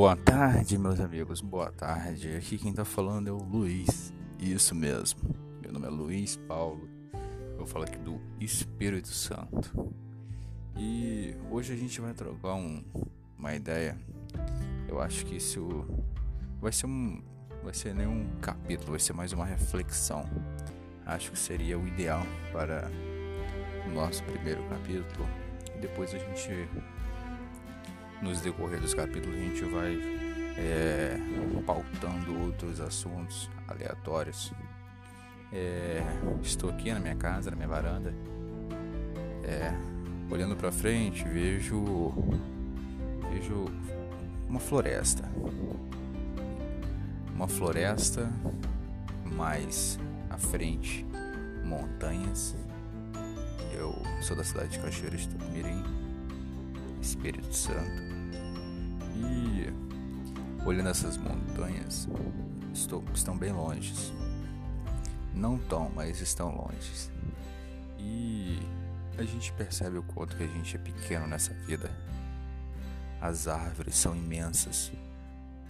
Boa tarde, meus amigos. Boa tarde. Aqui quem tá falando é o Luiz. Isso mesmo. Meu nome é Luiz Paulo. Eu falo aqui do Espírito Santo. E hoje a gente vai trocar um, uma ideia. Eu acho que isso vai ser um vai ser nenhum capítulo, vai ser mais uma reflexão. Acho que seria o ideal para o nosso primeiro capítulo. Depois a gente nos decorrer dos capítulos a gente vai é, pautando outros assuntos aleatórios. É, estou aqui na minha casa, na minha varanda, é, olhando para frente, vejo vejo uma floresta, uma floresta mais à frente montanhas. Eu sou da cidade de Cachoeiras de Tucumirim, Espírito Santo. E olhando essas montanhas, estou, estão bem longe. Não tão, mas estão longe. E a gente percebe o quanto que a gente é pequeno nessa vida. As árvores são imensas,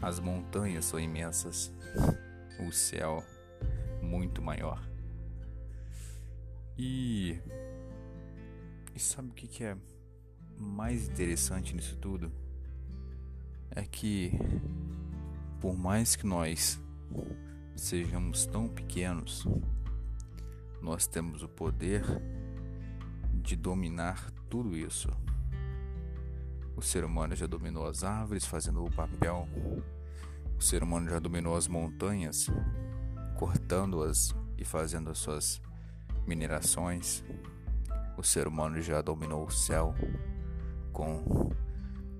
as montanhas são imensas, o céu muito maior. E, e sabe o que, que é mais interessante nisso tudo? é que, por mais que nós sejamos tão pequenos, nós temos o poder de dominar tudo isso. O ser humano já dominou as árvores fazendo o papel, o ser humano já dominou as montanhas, cortando-as e fazendo as suas minerações. O ser humano já dominou o céu com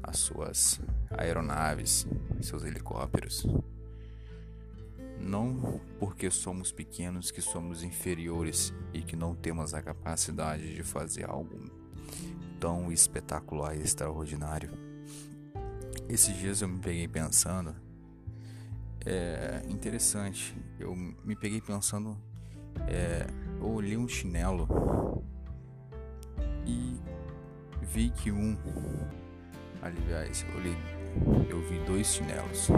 as suas aeronaves, seus helicópteros. Não porque somos pequenos que somos inferiores e que não temos a capacidade de fazer algo tão espetacular e extraordinário. Esses dias eu me peguei pensando, é interessante, eu me peguei pensando, é, eu olhei um chinelo e vi que um Aliás, li, eu vi dois chinelos.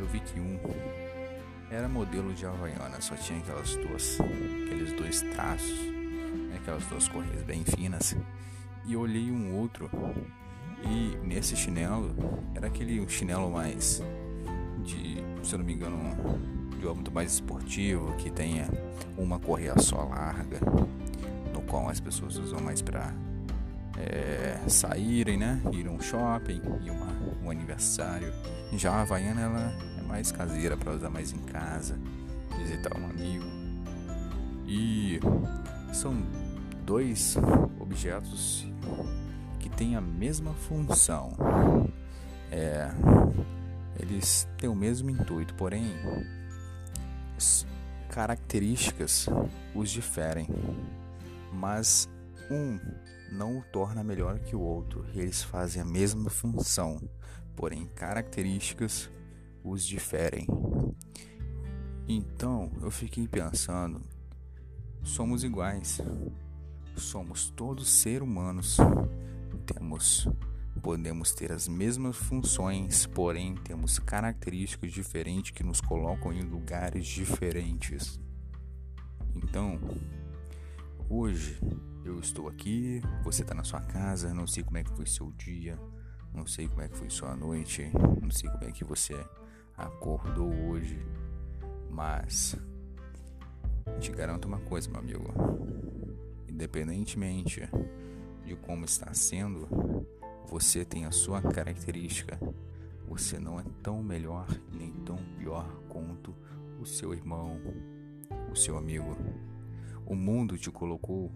Eu vi que um era modelo de Havaiana, só tinha aquelas duas, aqueles dois traços, né, aquelas duas correias bem finas. E olhei um outro e nesse chinelo era aquele chinelo mais de, se eu não me engano, de âmbito mais esportivo, que tenha uma correia só larga, no qual as pessoas usam mais para é, saírem, né? Ir a um shopping, ir uma, um aniversário. Já a Havaiana ela é mais caseira para usar mais em casa, visitar um amigo. E são dois objetos que têm a mesma função. É, eles têm o mesmo intuito, porém características os diferem. Mas um não o torna melhor que o outro, eles fazem a mesma função, porém características os diferem. Então eu fiquei pensando: somos iguais, somos todos seres humanos, temos podemos ter as mesmas funções, porém temos características diferentes que nos colocam em lugares diferentes. Então, hoje eu estou aqui, você está na sua casa, não sei como é que foi seu dia, não sei como é que foi sua noite, não sei como é que você acordou hoje, mas te garanto uma coisa, meu amigo. Independentemente de como está sendo, você tem a sua característica. Você não é tão melhor nem tão pior quanto o seu irmão, o seu amigo. O mundo te colocou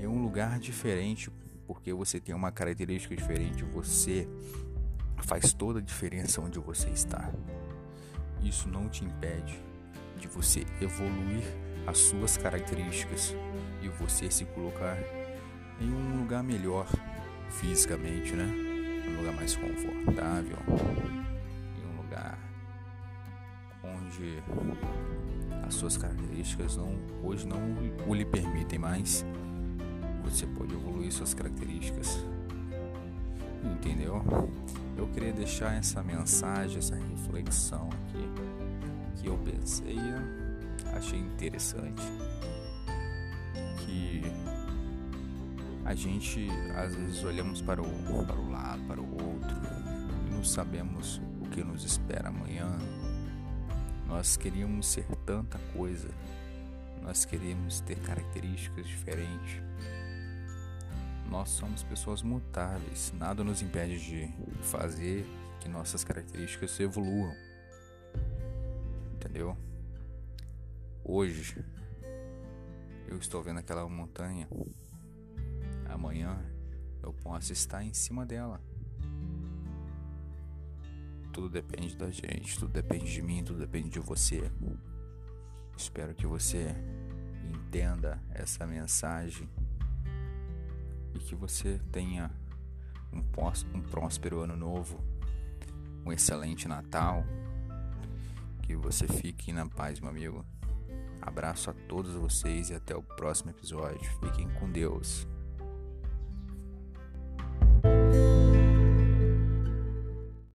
em um lugar diferente, porque você tem uma característica diferente, você faz toda a diferença onde você está. Isso não te impede de você evoluir as suas características e você se colocar em um lugar melhor fisicamente, né? Um lugar mais confortável, em um lugar onde as suas características não hoje não o lhe permitem mais você pode evoluir suas características. Entendeu? Eu queria deixar essa mensagem, essa reflexão aqui que eu pensei, achei interessante. Que a gente às vezes olhamos para o, para o lado, para o outro e não sabemos o que nos espera amanhã. Nós queríamos ser tanta coisa, nós queríamos ter características diferentes. Nós somos pessoas mutáveis, nada nos impede de fazer que nossas características evoluam. Entendeu? Hoje eu estou vendo aquela montanha. Amanhã eu posso estar em cima dela. Tudo depende da gente, tudo depende de mim, tudo depende de você. Espero que você entenda essa mensagem que você tenha um, um próspero ano novo, um excelente Natal. Que você fique na paz, meu amigo. Abraço a todos vocês e até o próximo episódio. Fiquem com Deus.